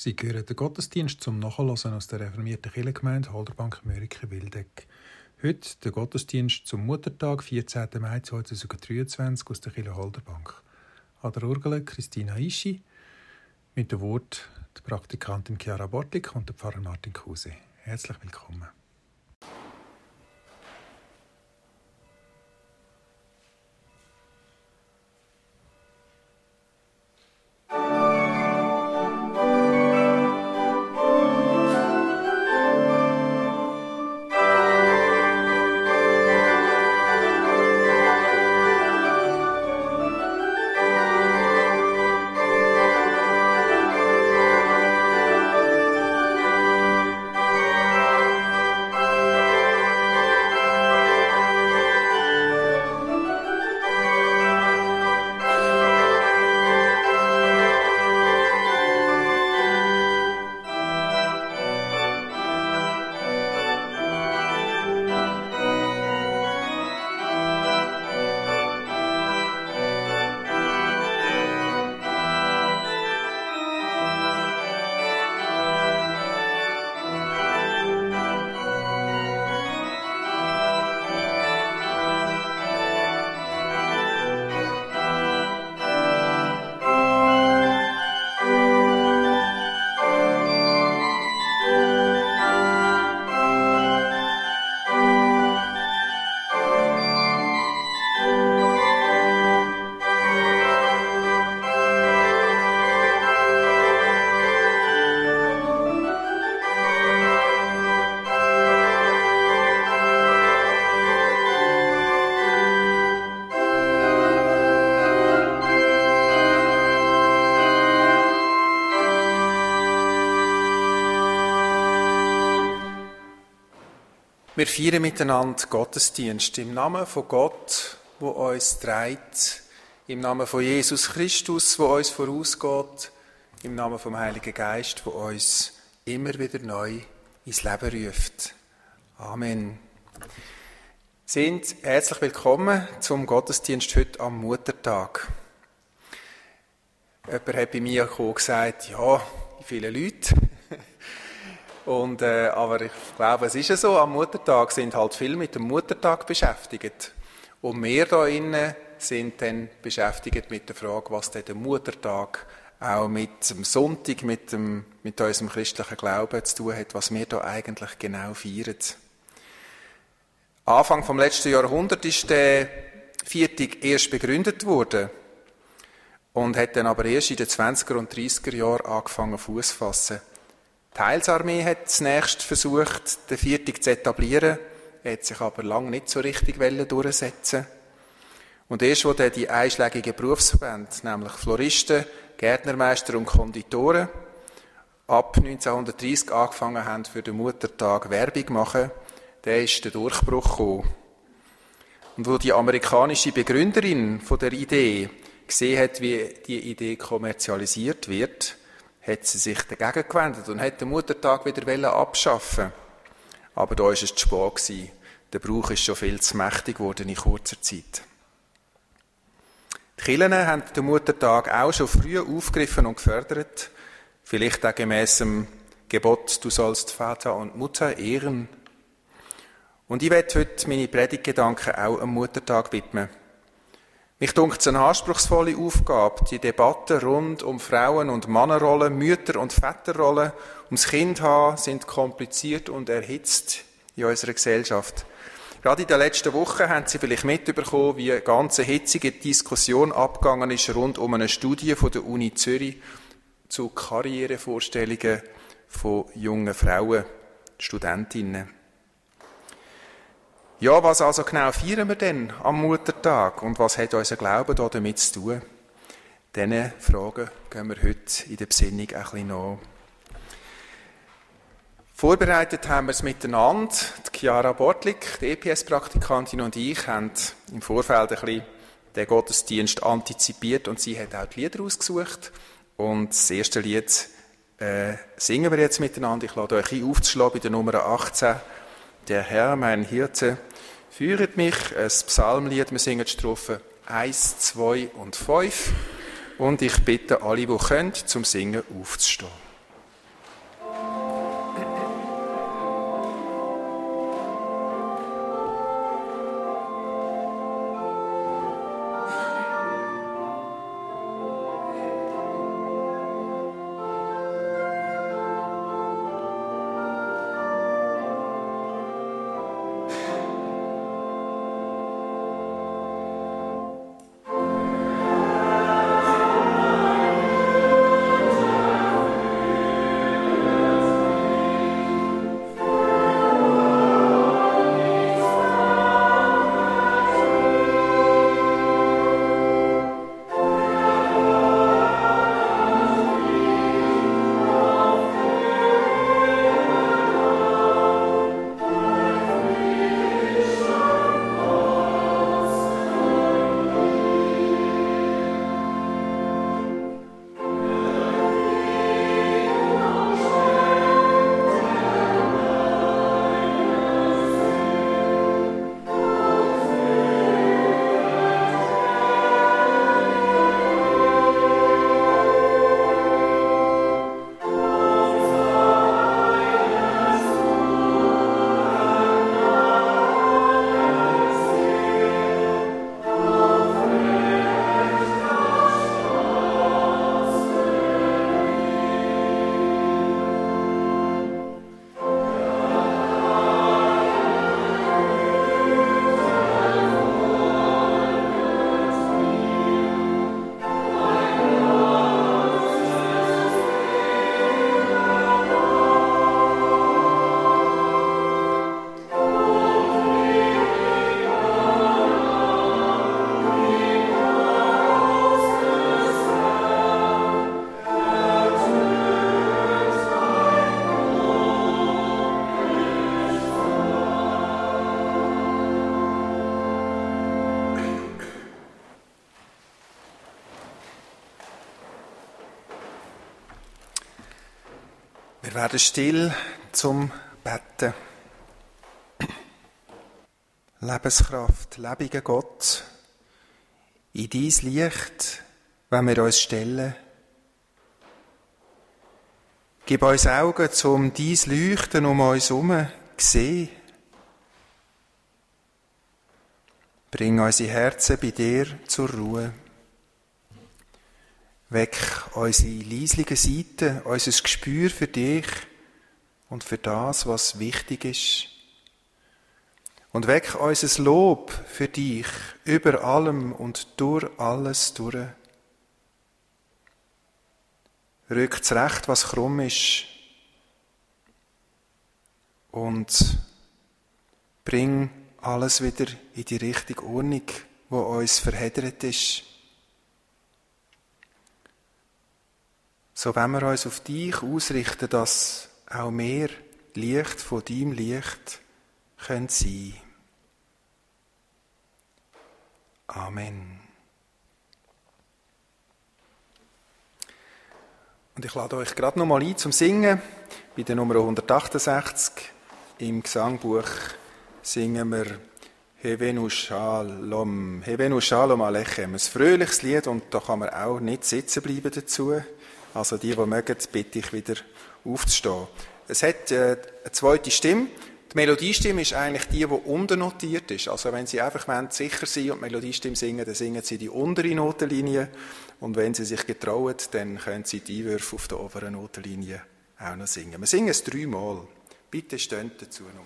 Sie gehören den Gottesdienst zum Nachhören aus der reformierten Kirchengemeinde Holderbank Mörike Wildeck. Heute der Gottesdienst zum Muttertag, 14. Mai 2023 aus der Kirche Holderbank. An der Orgel Christina Ischi, mit dem Wort die Praktikantin Chiara Bortlik und der Pfarrer Martin Kuse. Herzlich willkommen. Feiern miteinander Gottesdienst im Namen von Gott, wo uns trägt, im Namen von Jesus Christus, wo uns vorausgeht, im Namen vom Heiligen Geist, wo uns immer wieder neu ins Leben ruft. Amen. Sind herzlich willkommen zum Gottesdienst heute am Muttertag. Jemand hat bei mir gesagt, ja, viele Leute? Und, äh, aber ich glaube, es ist ja so, am Muttertag sind halt viele mit dem Muttertag beschäftigt. Und wir da innen sind dann beschäftigt mit der Frage, was denn der Muttertag auch mit dem Sonntag, mit, dem, mit unserem christlichen Glauben zu tun hat, was wir da eigentlich genau feiern. Anfang vom letzten Jahrhundert ist der Viertag erst begründet worden und hat dann aber erst in den 20er und 30er Jahren angefangen Fuß fassen. Die Heilsarmee hat zunächst versucht, den Viertag zu etablieren, hat sich aber lange nicht so richtig durchsetzen Und erst, wo dann die einschlägigen Berufsverbände, nämlich Floristen, Gärtnermeister und Konditoren, ab 1930 angefangen haben, für den Muttertag Werbung zu machen, da ist der Durchbruch gekommen. Und wo die amerikanische Begründerin von der Idee gesehen hat, wie die Idee kommerzialisiert wird, hat sie sich dagegen gewendet und hat den Muttertag wieder abschaffen Aber da war es zu spät. Gewesen. Der Brauch ist schon viel zu mächtig geworden in kurzer Zeit. Die Kirchen haben den Muttertag auch schon früh aufgegriffen und gefördert. Vielleicht auch gemäss dem Gebot, du sollst Vater und Mutter ehren. Und ich werde heute meine Predigtgedanken auch am Muttertag widmen. Mich dunkt es eine anspruchsvolle Aufgabe, die Debatten rund um Frauen- und Mannenrollen, Mütter- und Väterrollen, ums Kind haben, sind kompliziert und erhitzt in unserer Gesellschaft. Gerade in den letzten Wochen haben Sie vielleicht mitbekommen, wie eine ganz hitzige Diskussion abgegangen ist rund um eine Studie von der Uni Zürich zu Karrierevorstellungen von jungen Frauen, Studentinnen. Ja, was also genau feiern wir denn am Muttertag und was hat unser Glaube da damit zu tun? Diese Fragen gehen wir heute in der Besinnung ein bisschen nach. Vorbereitet haben wir es miteinander. Die Chiara Bortlik, die EPS-Praktikantin und ich haben im Vorfeld ein bisschen den Gottesdienst antizipiert und sie hat auch die Lieder ausgesucht. Und das erste Lied äh, singen wir jetzt miteinander. Ich lade euch ein, aufzuschlagen bei der Nummer 18. Der Herr, mein Hirte, führet mich, ein Psalmlied, wir singen die Strophen 1, 2 und 5. Und ich bitte alle, die können, zum Singen aufzustehen. Werden still zum Betten. Lebenskraft, lebiger Gott, in dies Licht, wenn wir uns stellen. Gib uns Augen, zum dies Leuchten um uns herum sehen. Bring unsere Herzen bei dir zur Ruhe. Weck unsere leislige Seite, unser Gespür für dich und für das, was wichtig ist. Und weck unser Lob für dich über allem und durch alles durch. Rück zurecht, was krumm ist. Und bring alles wieder in die richtige Ordnung, wo uns verheddert ist. So wenn wir uns auf dich ausrichten, dass auch mehr Licht von deinem Licht können sein. Amen. Und ich lade euch gerade noch mal ein zum Singen. Bei der Nummer 168 im Gesangbuch singen wir Hevenu Shalom, Hevenu Shalom Alechem. Ein fröhliches Lied und da kann man auch nicht sitzen bleiben dazu. Also die, die mögen, bitte ich wieder aufzustehen. Es hat äh, eine zweite Stimme. Die Melodiestimme ist eigentlich die, die unternotiert ist. Also wenn Sie einfach wollen, sicher sein und die Melodiestimme singen, dann singen Sie die untere Notenlinie. Und wenn Sie sich getrauen, dann können Sie die Einwürfe auf der oberen Notenlinie auch noch singen. Wir singen es dreimal. Bitte stehen dazu noch.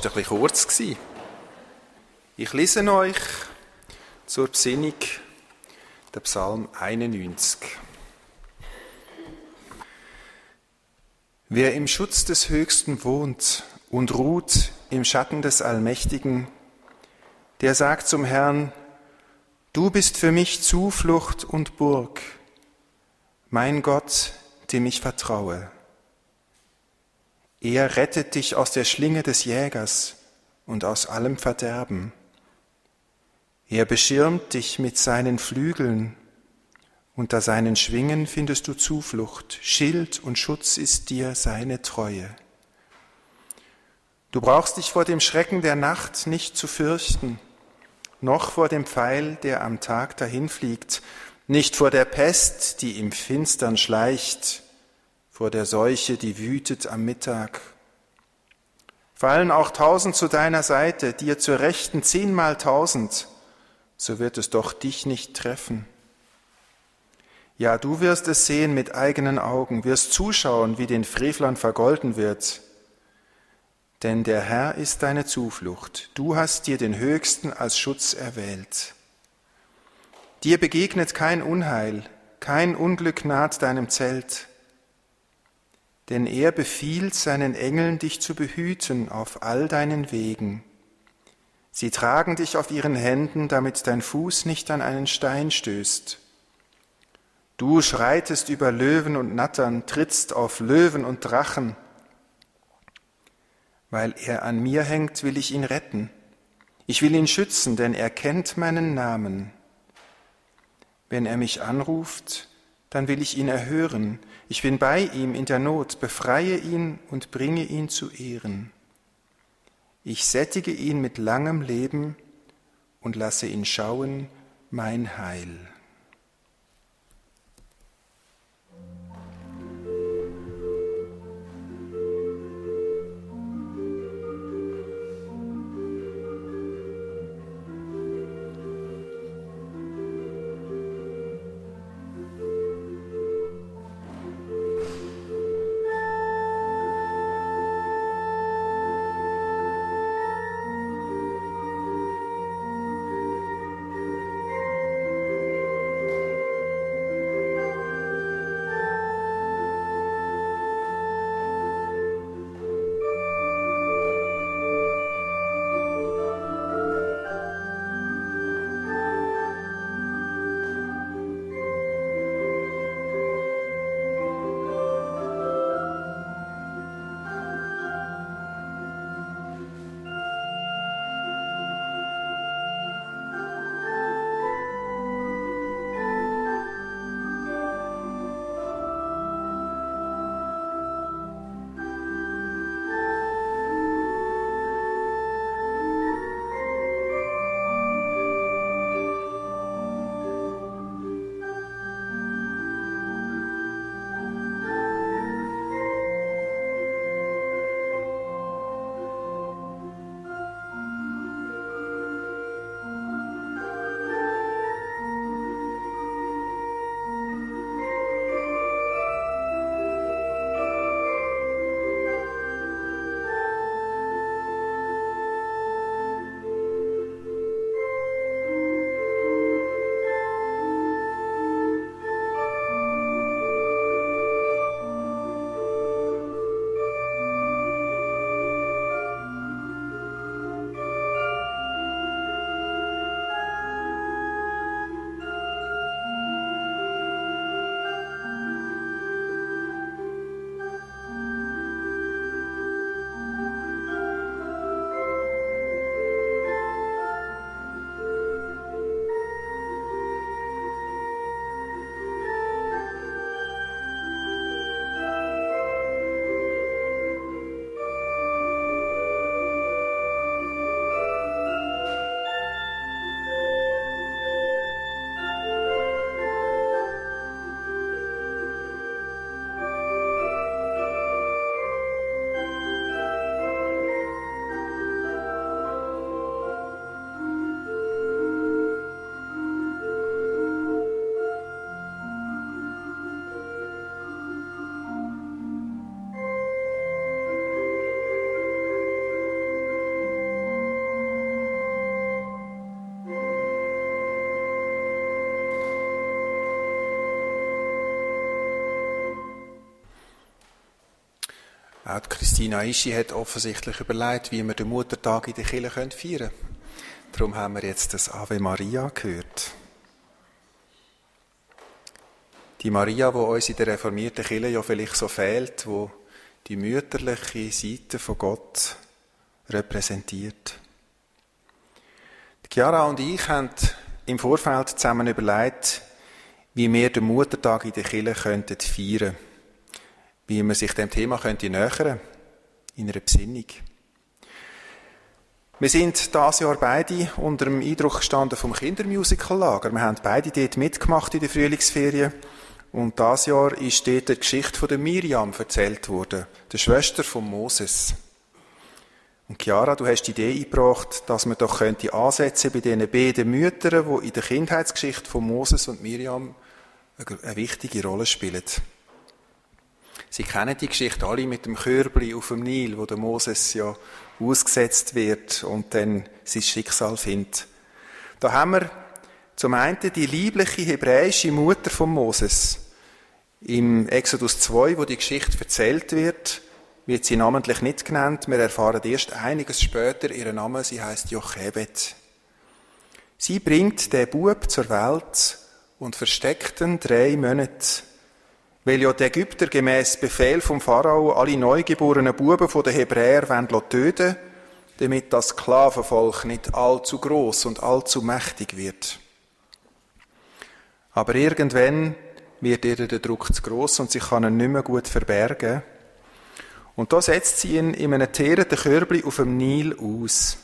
Fast ein bisschen kurz gewesen. Ich lese euch zur Besinnung der Psalm 91. Wer im Schutz des Höchsten wohnt und ruht im Schatten des Allmächtigen, der sagt zum Herrn, Du bist für mich Zuflucht und Burg, mein Gott, dem ich vertraue. Er rettet dich aus der Schlinge des Jägers und aus allem Verderben. Er beschirmt dich mit seinen Flügeln, unter seinen Schwingen findest du Zuflucht, Schild und Schutz ist dir seine Treue. Du brauchst dich vor dem Schrecken der Nacht nicht zu fürchten, noch vor dem Pfeil, der am Tag dahinfliegt, nicht vor der Pest, die im Finstern schleicht, vor der Seuche, die wütet am Mittag. Fallen auch tausend zu deiner Seite, dir zur Rechten zehnmal tausend, so wird es doch dich nicht treffen. Ja, du wirst es sehen mit eigenen Augen, wirst zuschauen, wie den Frevlern vergolden wird. Denn der Herr ist deine Zuflucht, du hast dir den Höchsten als Schutz erwählt. Dir begegnet kein Unheil, kein Unglück naht deinem Zelt denn er befiehlt seinen Engeln, dich zu behüten auf all deinen Wegen. Sie tragen dich auf ihren Händen, damit dein Fuß nicht an einen Stein stößt. Du schreitest über Löwen und Nattern, trittst auf Löwen und Drachen. Weil er an mir hängt, will ich ihn retten. Ich will ihn schützen, denn er kennt meinen Namen. Wenn er mich anruft, dann will ich ihn erhören. Ich bin bei ihm in der Not, befreie ihn und bringe ihn zu Ehren. Ich sättige ihn mit langem Leben und lasse ihn schauen mein Heil. Auch Christina Ischi hat offensichtlich überlegt, wie wir den Muttertag in der Kirche feiern können. Darum haben wir jetzt das Ave Maria gehört. Die Maria, wo uns in der reformierten Kirche ja vielleicht so fehlt, wo die mütterliche Seite von Gott repräsentiert. Die Chiara und ich haben im Vorfeld zusammen überlegt, wie wir den Muttertag in der Kirche feiern könnten wie man sich dem Thema könnte nähern in einer Besinnung. Wir sind dieses Jahr beide unter dem Eindruck gestanden vom Kindermusical-Lager. Wir haben beide dort mitgemacht in der Frühlingsferien. Und dieses Jahr ist dort die Geschichte von der Miriam erzählt worden, der Schwester von Moses. Und Chiara, du hast die Idee eingebracht, dass man doch könnte ansetzen bei diesen beiden Müttern, die in der Kindheitsgeschichte von Moses und Miriam eine wichtige Rolle spielen. Sie kennen die Geschichte alle mit dem Körbli auf dem Nil, wo der Moses ja ausgesetzt wird und dann sein Schicksal findet. Da haben wir zum einen die liebliche hebräische Mutter von Moses. Im Exodus 2, wo die Geschichte erzählt wird, wird sie namentlich nicht genannt. Wir erfahren erst einiges später ihren Namen. Sie heißt Jochebed. Sie bringt den Bub zur Welt und versteckt ihn drei Monate weil ja die Ägypter gemäß Befehl vom Pharao alle neugeborenen Buben von den Hebräer töten wollen, damit das Sklavenvolk nicht allzu groß und allzu mächtig wird. Aber irgendwann wird ihr der Druck zu groß und sie kann ihn nicht mehr gut verbergen. Und da setzt sie ihn in einem teerenden Körbli auf dem Nil aus.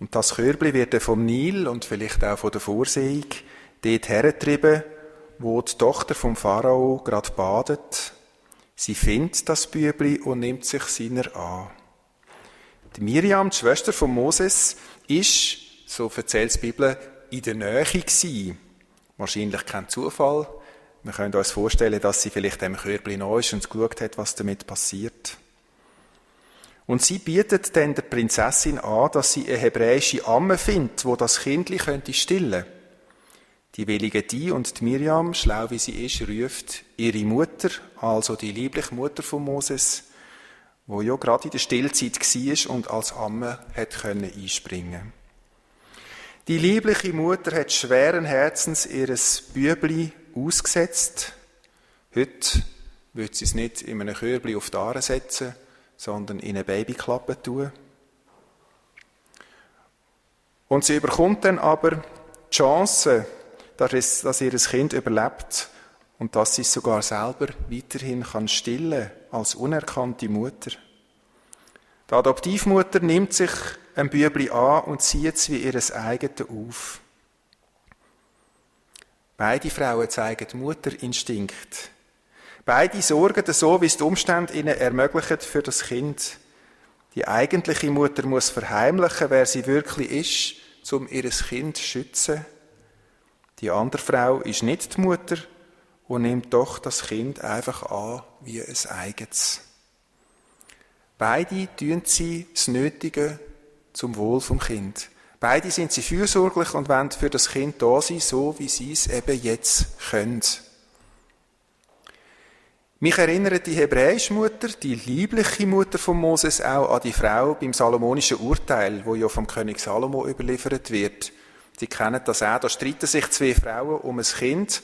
Und das Körbli wird dann vom Nil und vielleicht auch von der Vorsehung dort hergetrieben, wo die Tochter vom Pharao gerade badet. Sie findet das Bübli und nimmt sich seiner an. Die Miriam, die Schwester von Moses, ist, so erzählt die Bibel, in der Nähe gewesen. Wahrscheinlich kein Zufall. Wir können uns vorstellen, dass sie vielleicht dem Körbli neu ist und geschaut hat, was damit passiert. Und sie bietet dann der Prinzessin an, dass sie eine hebräische Amme findet, wo das Kindli könnte stillen. Die willige die und die Miriam, schlau wie sie ist, ruft ihre Mutter, also die liebliche Mutter von Moses, wo ja gerade in der Stillzeit war und als Amme hat können einspringen. Die liebliche Mutter hat schweren Herzens ihres Bübli ausgesetzt. Heute wird sie es nicht in einem Körbli auf die Aare setzen, sondern in eine Babyklappe tun. Und sie überkommt dann aber die Chance, dass, dass ihr Kind überlebt und dass sie es sogar selber weiterhin kann stillen als unerkannte Mutter. Die Adoptivmutter nimmt sich ein Bübli an und zieht es wie ihres eigenen auf. Beide Frauen zeigen Mutterinstinkt. Beide sorgen so, wie es die Umstände ihnen ermöglichen für das Kind. Die eigentliche Mutter muss verheimlichen, wer sie wirklich ist, um ihr Kind zu schützen. Die andere Frau ist nicht die Mutter und nimmt doch das Kind einfach an wie ein eigenes. Beide tun sie das Nötige zum Wohl vom Kind. Beide sind sie fürsorglich und wollen für das Kind da sein, so wie sie es eben jetzt können. Mich erinnert die hebräische Mutter, die liebliche Mutter von Moses, auch an die Frau beim Salomonischen Urteil, wo ja vom König Salomo überliefert wird. Sie kennen das auch. Da streiten sich zwei Frauen um ein Kind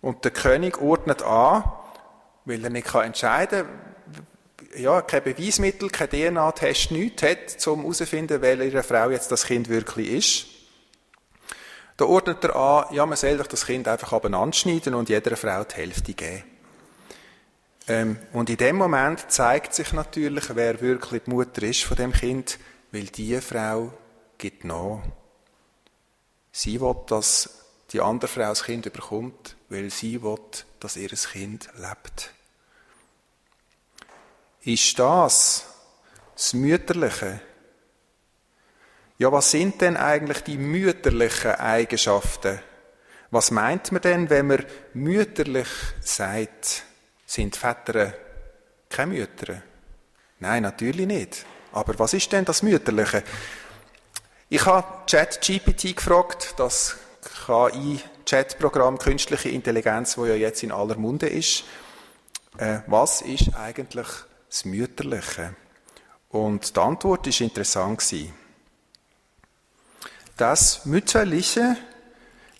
und der König ordnet an, weil er nicht entscheiden kann, ja, kein Beweismittel, kein DNA-Test, nichts hat, um herauszufinden, welche Frau jetzt das Kind wirklich ist. Da ordnet er an, ja, man soll doch das Kind einfach abeinander schneiden und jeder Frau die Hälfte geben. Ähm, und in dem Moment zeigt sich natürlich, wer wirklich die Mutter ist von dem Kind, weil diese Frau gibt nach. Sie will, dass die andere Frau das Kind bekommt, weil sie will, dass ihr Kind lebt. Ist das das Mütterliche? Ja, was sind denn eigentlich die mütterlichen Eigenschaften? Was meint man denn, wenn man mütterlich sagt? Sind Väter keine Mütter? Nein, natürlich nicht. Aber was ist denn das Mütterliche? Ich habe ChatGPT gefragt, das KI-Chat-Programm Künstliche Intelligenz, wo ja jetzt in aller Munde ist. Äh, was ist eigentlich das Mütterliche? Und die Antwort ist interessant gewesen. Das Mütterliche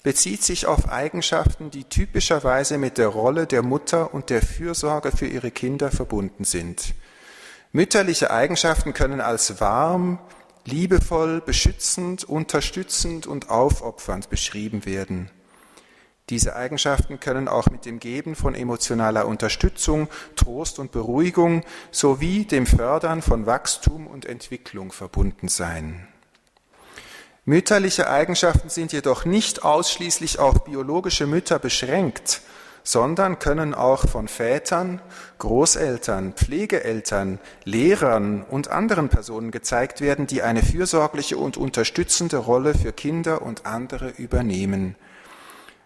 bezieht sich auf Eigenschaften, die typischerweise mit der Rolle der Mutter und der Fürsorge für ihre Kinder verbunden sind. Mütterliche Eigenschaften können als warm, liebevoll, beschützend, unterstützend und aufopfernd beschrieben werden. Diese Eigenschaften können auch mit dem Geben von emotionaler Unterstützung, Trost und Beruhigung sowie dem Fördern von Wachstum und Entwicklung verbunden sein. Mütterliche Eigenschaften sind jedoch nicht ausschließlich auf biologische Mütter beschränkt, sondern können auch von Vätern, Großeltern, Pflegeeltern, Lehrern und anderen Personen gezeigt werden, die eine fürsorgliche und unterstützende Rolle für Kinder und andere übernehmen.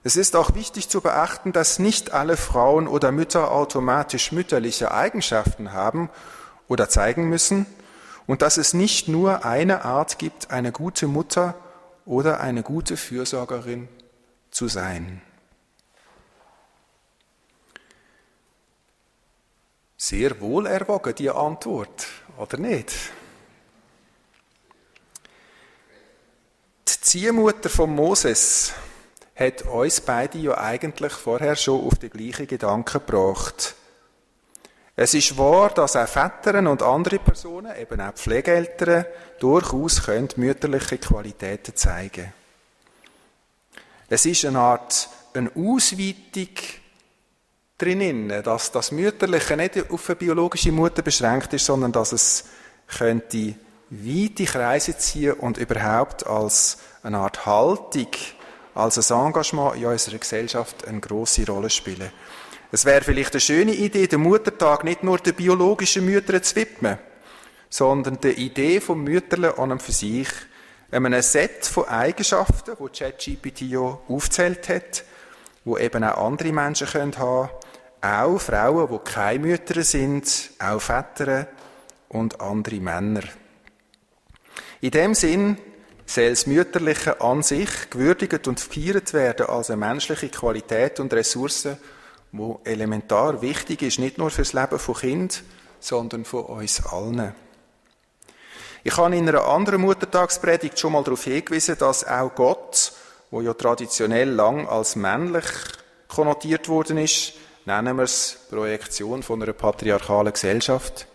Es ist auch wichtig zu beachten, dass nicht alle Frauen oder Mütter automatisch mütterliche Eigenschaften haben oder zeigen müssen und dass es nicht nur eine Art gibt, eine gute Mutter oder eine gute Fürsorgerin zu sein. Sehr wohl erwogen, die Antwort, oder nicht? Die Ziehmutter von Moses hat uns beide ja eigentlich vorher schon auf die gleichen Gedanken gebracht. Es ist wahr, dass auch Väter und andere Personen, eben auch Pflegeeltern, durchaus können mütterliche Qualitäten zeigen. Es ist eine Art eine Ausweitung drin, dass das Mütterliche nicht auf eine biologische Mutter beschränkt ist, sondern dass es könnte weite Kreise ziehen und überhaupt als eine Art Haltung, als ein Engagement in unserer Gesellschaft eine große Rolle spielen. Es wäre vielleicht eine schöne Idee, den Muttertag nicht nur den biologischen Müttern zu widmen, sondern der Idee vom Mütterle an und für sich, einem Set von Eigenschaften, wo ChatGPT ja aufzählt hat, wo eben auch andere Menschen können haben, auch Frauen, die keine Mütter sind, auch Väter und andere Männer. In dem Sinn soll das Mütterliche an sich gewürdigt und gefeiert werden als eine menschliche Qualität und Ressource, wo elementar wichtig ist, nicht nur fürs Leben von Kind, sondern von uns allen. Ich habe in einer anderen Muttertagspredigt schon mal darauf hingewiesen, dass auch Gott, wo ja traditionell lang als männlich konnotiert worden ist, nennen wir es Projektion von einer patriarchalen Gesellschaft,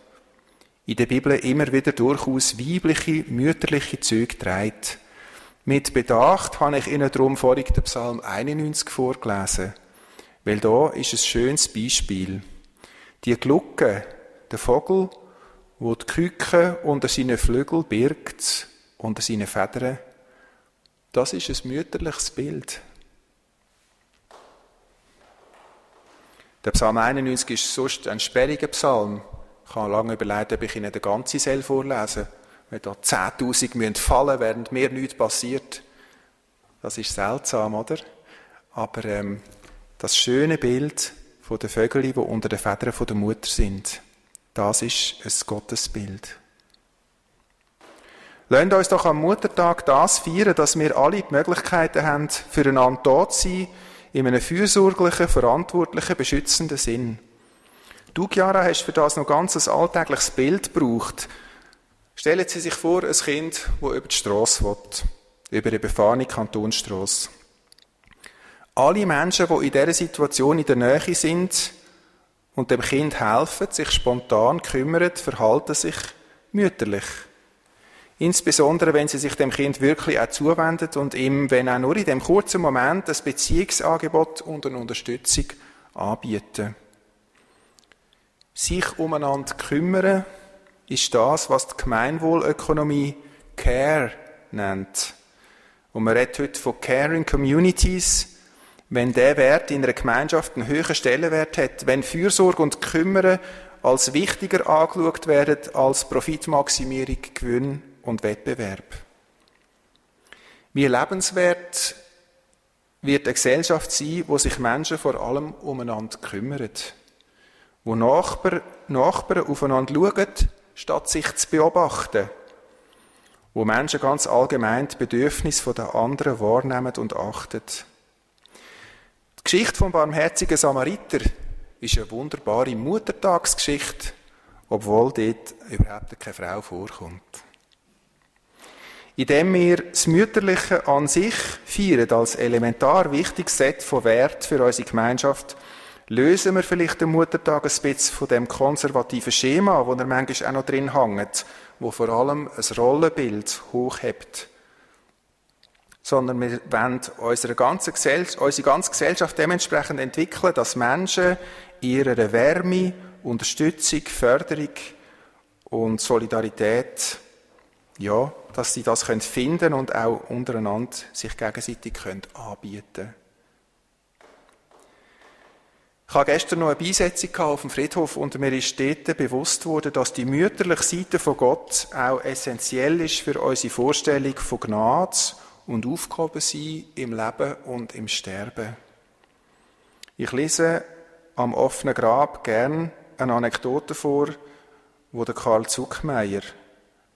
in der Bibel immer wieder durchaus weibliche, mütterliche Züge trägt. Mit Bedacht habe ich Ihnen darum vorhin den Psalm 91 vorgelesen, weil da ist ein schönes Beispiel. Die Glucke, der Vogel, wo die Küke unter seinen Flügeln birgt, unter seinen Federn, das ist ein mütterliches Bild. Der Psalm 91 ist sonst ein sperriger Psalm. Ich habe lange überlegt, ob ich Ihnen den ganzen Seel vorlesen Wenn da 10.000 fallen müssen, während mir nichts passiert. Das ist seltsam, oder? Aber ähm, das schöne Bild von den Vögeln, die unter den Federn der Mutter sind, das ist ein Gottesbild. Lasst uns doch am Muttertag das feiern, dass wir alle die Möglichkeiten haben, füreinander da zu sein, in einem fürsorglichen, verantwortlichen, beschützenden Sinn. Du, Chiara, hast für das noch ganz ein alltägliches Bild gebraucht. Stellen Sie sich vor, ein Kind, das über die Straße will, über eine befahrene Kantonsstrasse. Alle Menschen, die in dieser Situation in der Nähe sind und dem Kind helfen, sich spontan kümmern, verhalten sich mütterlich. Insbesondere, wenn sie sich dem Kind wirklich auch zuwendet und ihm, wenn auch nur in dem kurzen Moment, ein Beziehungsangebot und eine Unterstützung anbieten. Sich umeinander kümmern ist das, was die Gemeinwohlökonomie Care nennt. Und man redet heute von Caring Communities, wenn der Wert in einer Gemeinschaft einen höheren Stellenwert hat, wenn Fürsorge und Kümmern als wichtiger angeschaut werden als Profitmaximierung, Gewinn und Wettbewerb. Wie lebenswert wird eine Gesellschaft sein, wo sich Menschen vor allem umeinander kümmern wo Nachbarn, Nachbarn aufeinander schauen, statt sich zu beobachten, wo Menschen ganz allgemein die Bedürfnisse der anderen wahrnehmen und achten. Die Geschichte vom barmherzigen Samariter ist eine wunderbare Muttertagsgeschichte, obwohl dort überhaupt keine Frau vorkommt. Indem wir das Mütterliche an sich feiern als elementar wichtiges Set von Wert für unsere Gemeinschaft, lösen wir vielleicht den Muttertag ein bisschen von dem konservativen Schema, wo er manchmal auch noch drin hängt, wo vor allem ein Rollenbild hochhebt. Sondern wir wollen unsere ganze, unsere ganze Gesellschaft dementsprechend entwickeln, dass Menschen ihre Wärme, Unterstützung, Förderung und Solidarität, ja, dass sie das finden können und auch untereinander sich gegenseitig anbieten können. Ich hatte gestern noch eine Beisetzung auf dem Friedhof und mir ist dort bewusst worden, dass die mütterliche Seite von Gott auch essentiell ist für unsere Vorstellung von Gnade und Aufgaben sein im Leben und im Sterben. Ich lese am offenen Grab gern eine Anekdote vor, wo der Karl Zuckmeier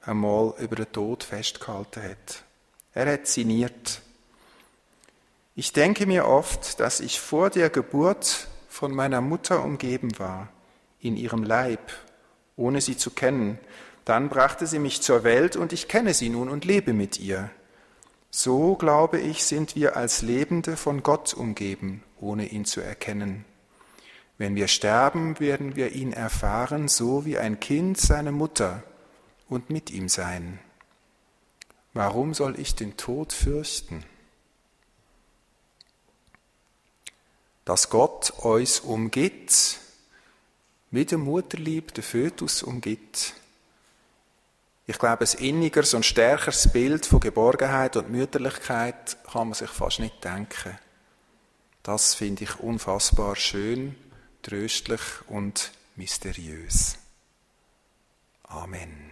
einmal über den Tod festgehalten hat. Er hat signiert. Ich denke mir oft, dass ich vor der Geburt von meiner Mutter umgeben war, in ihrem Leib, ohne sie zu kennen. Dann brachte sie mich zur Welt und ich kenne sie nun und lebe mit ihr. So, glaube ich, sind wir als Lebende von Gott umgeben, ohne ihn zu erkennen. Wenn wir sterben, werden wir ihn erfahren, so wie ein Kind seine Mutter und mit ihm sein. Warum soll ich den Tod fürchten? dass Gott uns umgibt, wie der Mutterlieb der Fötus umgibt. Ich glaube, ein innigeres und stärkeres Bild von Geborgenheit und Mütterlichkeit kann man sich fast nicht denken. Das finde ich unfassbar schön, tröstlich und mysteriös. Amen.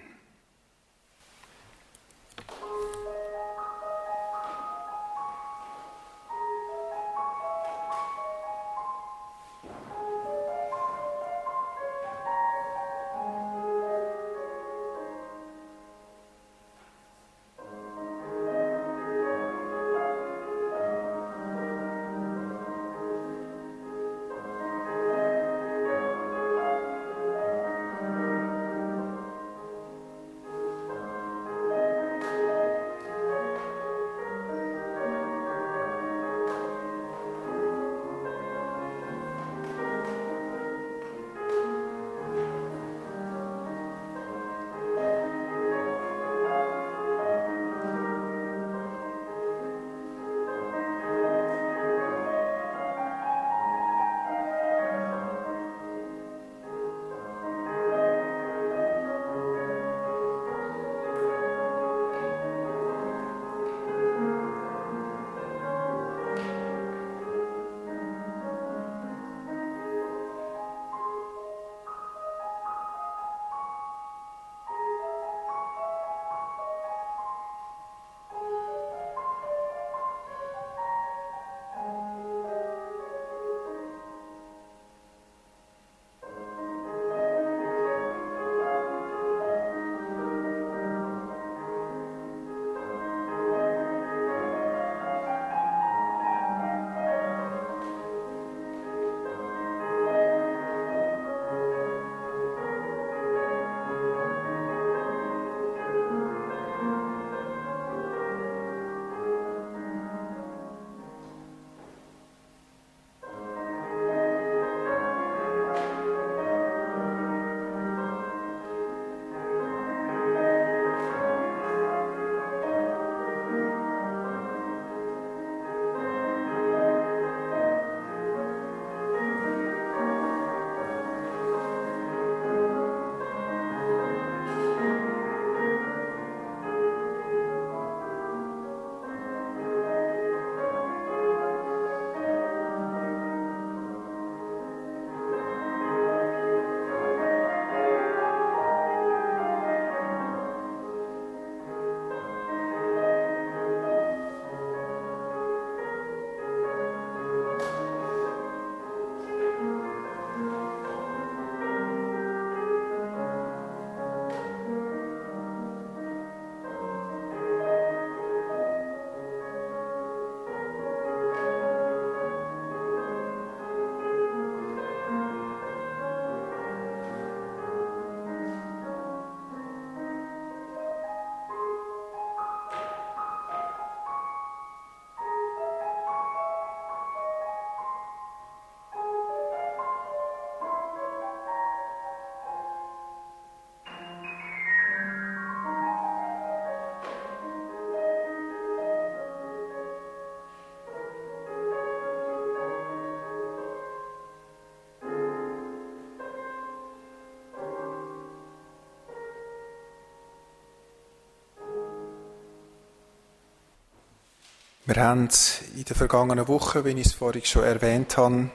Wir haben in der vergangenen Woche, wie ich es vorhin schon erwähnt habe,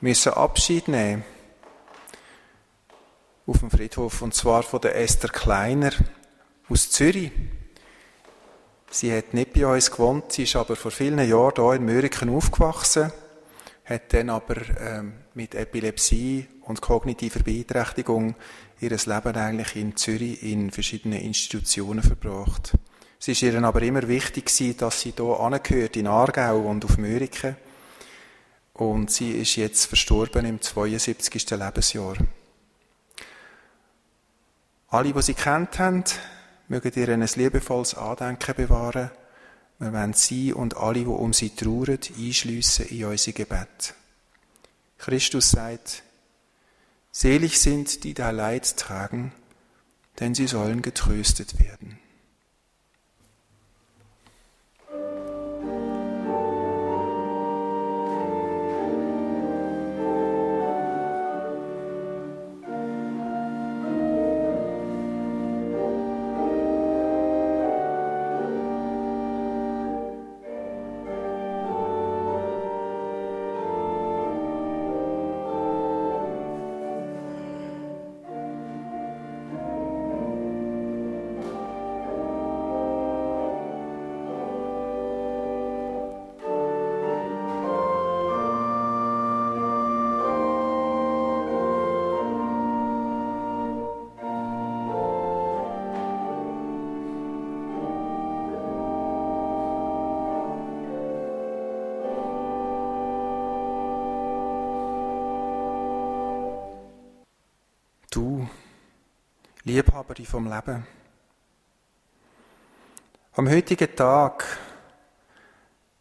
müssen Abschied nehmen. Auf dem Friedhof, und zwar von der Esther Kleiner aus Zürich. Sie hat nicht bei uns gewohnt, sie ist aber vor vielen Jahren hier in Möriken aufgewachsen, hat dann aber ähm, mit Epilepsie und kognitiver Beeinträchtigung ihr Leben eigentlich in Zürich in verschiedenen Institutionen verbracht. Es ist ihr aber immer wichtig gewesen, dass sie hier angehört, in Aargau und auf Müriken. Und sie ist jetzt verstorben im 72. Lebensjahr. Alle, die sie kennt haben, mögen ihr ein liebevolles Andenken bewahren. Wir wollen sie und alle, die um sie trauern, einschliessen in unser Gebet. Christus sagt, Selig sind, die da Leid tragen, denn sie sollen getröstet werden. Liebhaberin vom Leben. Am heutigen Tag,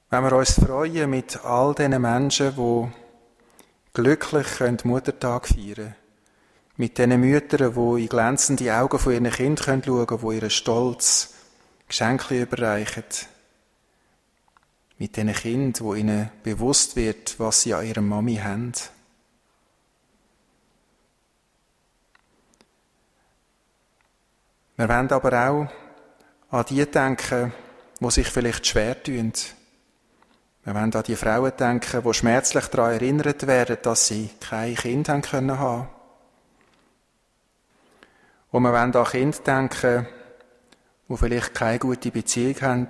wenn wir uns freuen mit all diesen Menschen, die glücklich Muttertag feiern können, mit diesen Müttern, die in glänzende Augen von ihren Kindern schauen können, die ihren Stolz Geschenke überreichen, mit diesen Kindern, wo ihnen bewusst wird, was sie an ihrer Mami haben. Wir wollen aber auch an die denken, die sich vielleicht schwer tun. Wir wollen an die Frauen denken, die schmerzlich daran erinnert werden, dass sie kein Kind haben können haben. Und wir wollen an Kinder denken, die vielleicht keine gute Beziehung haben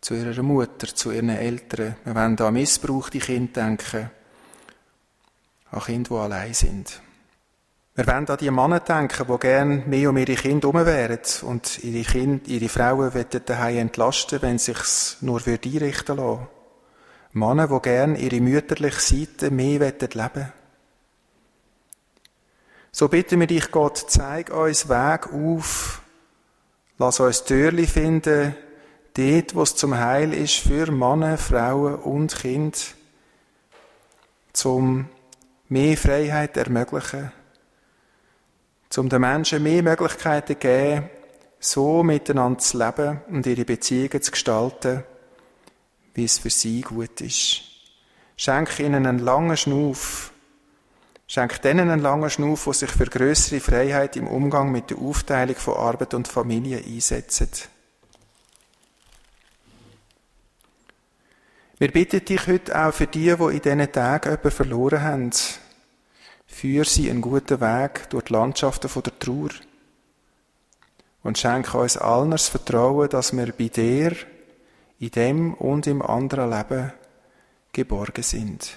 zu ihrer Mutter, zu ihren Eltern. Wir wollen an missbrauchte Kinder denken, an Kinder, die allein sind. Wir wollen an die Männer denken, die gerne mehr um ihre Kinder herum wären und ihre, Kinder, ihre Frauen daheim entlasten wenn sie sich nur einrichten lassen. Männer, die gerne ihre mütterliche Seite mehr leben wollen. So bitten wir dich, Gott, zeig uns Weg auf, lass uns Türli finden, dort, wo es zum Heil ist für Männer, Frauen und Kind, zum mehr Freiheit ermöglichen, zum den Menschen mehr Möglichkeiten geben, so miteinander zu leben und ihre Beziehungen zu gestalten, wie es für sie gut ist. Schenk ihnen einen langen Schnuff. Schenk denen einen langen Schnuff, die sich für größere Freiheit im Umgang mit der Aufteilung von Arbeit und Familie einsetzen. Wir bitten dich heute auch für die, die in diesen Tagen jemanden verloren haben. Führ sie einen guten Weg durch die Landschaften der Trauer. Und schenke uns allen das Vertrauen, dass wir bei dir, in dem und im anderen Leben geborgen sind.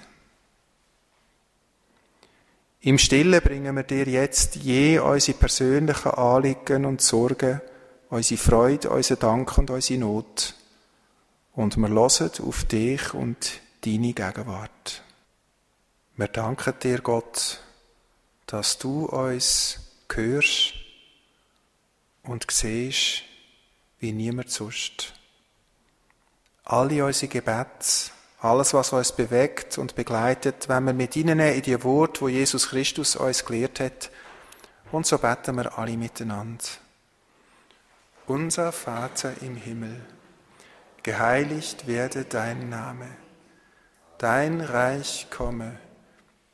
Im Stillen bringen wir dir jetzt je unsere persönlichen Anliegen und Sorgen, unsere Freude, unseren Dank und unsere Not. Und wir hören auf dich und deine Gegenwart. Wir danken dir, Gott, dass du uns hörst und siehst wie niemand sonst. Alle unsere Gebete, alles, was uns bewegt und begleitet, wenn wir mit ihnen in die Worte, wo Jesus Christus uns gelehrt hat, und so beten wir alle miteinander. Unser Vater im Himmel, geheiligt werde dein Name, dein Reich komme,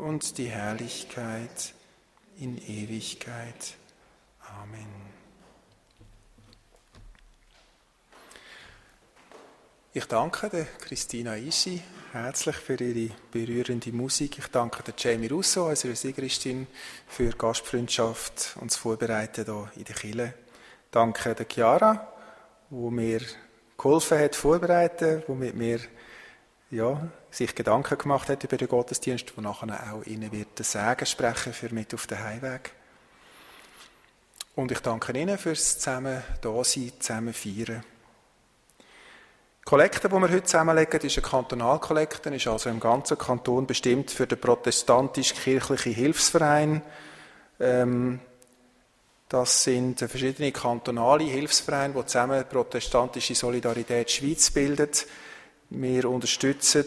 und die Herrlichkeit in Ewigkeit. Amen. Ich danke der Christina Ischi herzlich für ihre berührende Musik. Ich danke der Jamie Russo, unserer Sigristin, für Gastfreundschaft und das Vorbereiten hier in der Kille. Danke der Chiara, wo mir geholfen hat, vorbereiten, wo mit mir ja, sich Gedanken gemacht hat über den Gottesdienst, wo nachher auch Ihnen wird den Segen sprechen für mit auf den Heimweg. Und ich danke Ihnen fürs zusammen da sein, zusammen feiern. Die Kollekte, die wir heute zusammenlegen, ist eine Kantonalkollekte, ist also im ganzen Kanton bestimmt für den protestantisch-kirchlichen Hilfsverein. Ähm, das sind verschiedene kantonale Hilfsvereine, die zusammen protestantische Solidarität Schweiz bilden. Wir unterstützen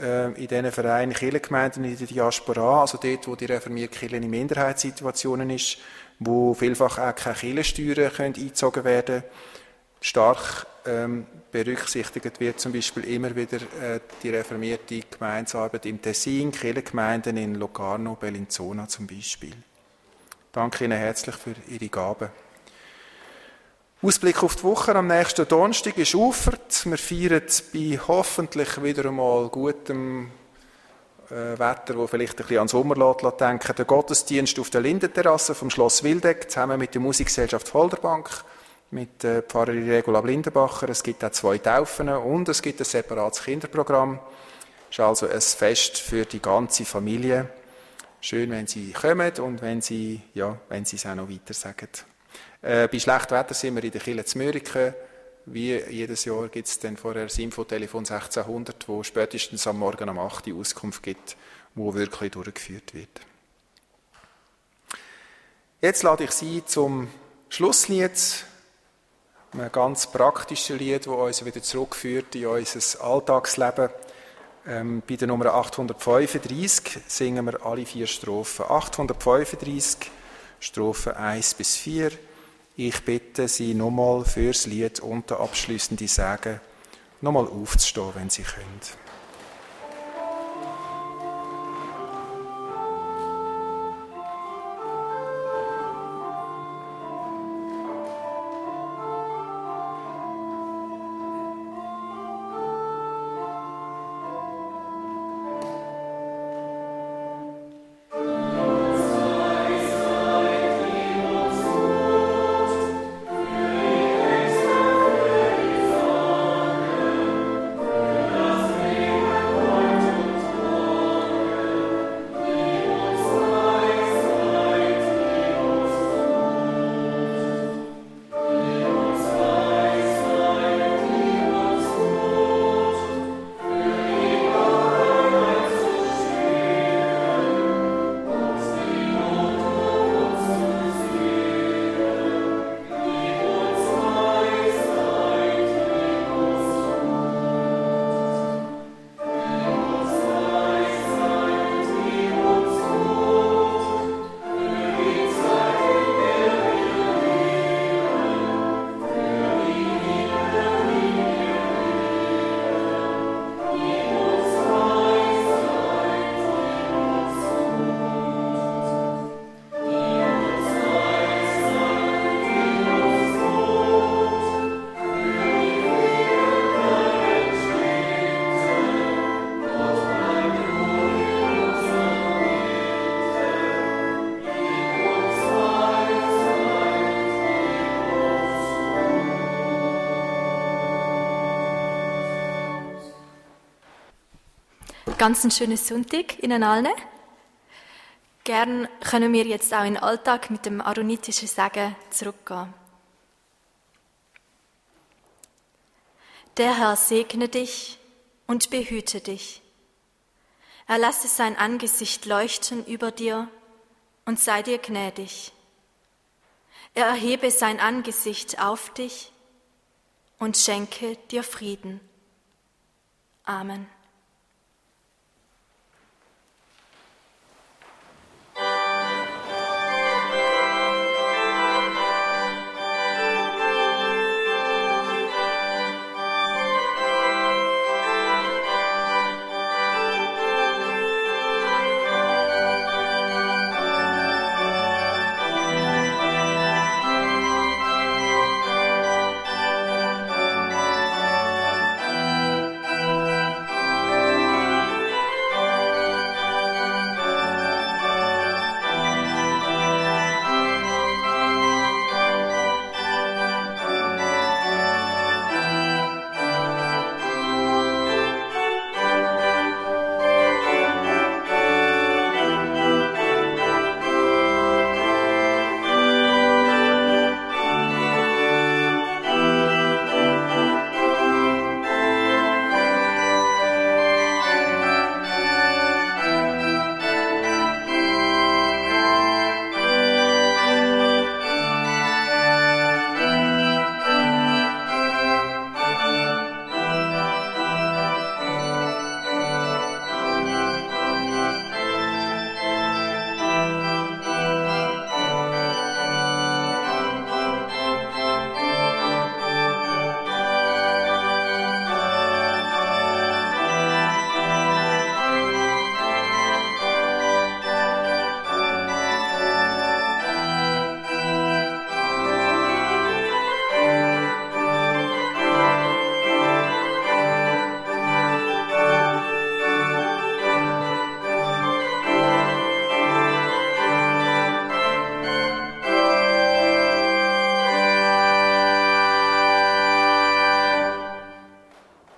äh, in diesen Vereinen Kirchengemeinden in der Diaspora, also dort, wo die reformierte Kirche in Minderheitssituationen ist, wo vielfach auch keine Kirchensteuern können eingezogen werden Stark ähm, berücksichtigt wird zum Beispiel immer wieder äh, die reformierte Gemeinsarbeit im Tessin, Kirchengemeinden in Locarno, Bellinzona zum Beispiel. Danke Ihnen herzlich für Ihre Gaben. Ausblick auf die Woche. Am nächsten Donnerstag ist Ufert. Wir feiern bei hoffentlich wieder einmal gutem äh, Wetter, wo vielleicht ein bisschen an Sommer lässt, denken. Der Gottesdienst auf der Lindenterrasse vom Schloss Wildeck, zusammen mit der Musikgesellschaft Volderbank, mit der Pfarrerin Regula Blindenbacher. Es gibt auch zwei Taufen und es gibt ein separates Kinderprogramm. Es ist also ein Fest für die ganze Familie. Schön, wenn Sie kommen und wenn Sie, ja, wenn Sie es auch noch weiter sagen. Äh, bei schlechtem Wetter sind wir in der Kille zu Mürike. Wie jedes Jahr gibt es dann vorher das Infotelefon 1600, wo spätestens am Morgen um 8 Uhr Auskunft gibt, wo wirklich durchgeführt wird. Jetzt lade ich Sie zum Schlusslied, ein ganz praktisches Lied, das uns wieder zurückführt in unser Alltagsleben. Ähm, bei der Nummer 835 singen wir alle vier Strophen. 835, Strophen 1 bis 4. Ich bitte Sie nochmal fürs Lied und der abschließende Sagen nochmal aufzustehen, wenn Sie können. Ganz ein schönes Sonntag Ihnen allen. Gern können wir jetzt auch in den Alltag mit dem aaronitischen Segen zurückgehen. Der Herr segne dich und behüte dich. Er lasse sein Angesicht leuchten über dir und sei dir gnädig. Er erhebe sein Angesicht auf dich und schenke dir Frieden. Amen.